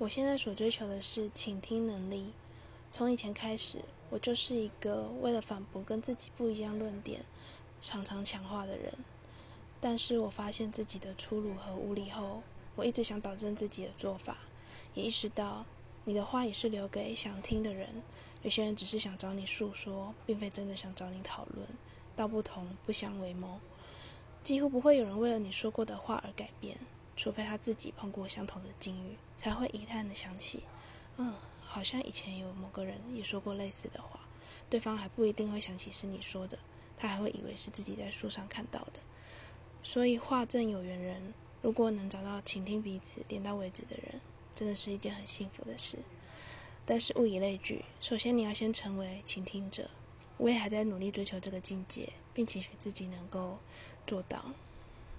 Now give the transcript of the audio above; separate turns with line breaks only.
我现在所追求的是倾听能力。从以前开始，我就是一个为了反驳跟自己不一样论点，常常强化的人。但是我发现自己的粗鲁和无理后，我一直想导正自己的做法，也意识到你的话也是留给想听的人。有些人只是想找你诉说，并非真的想找你讨论。道不同不相为谋，几乎不会有人为了你说过的话而改变。除非他自己碰过相同的境遇，才会一探的想起，嗯，好像以前有某个人也说过类似的话，对方还不一定会想起是你说的，他还会以为是自己在书上看到的。所以话正有缘人，如果能找到倾听彼此、点到为止的人，真的是一件很幸福的事。但是物以类聚，首先你要先成为倾听者。我也还在努力追求这个境界，并期许自己能够做到。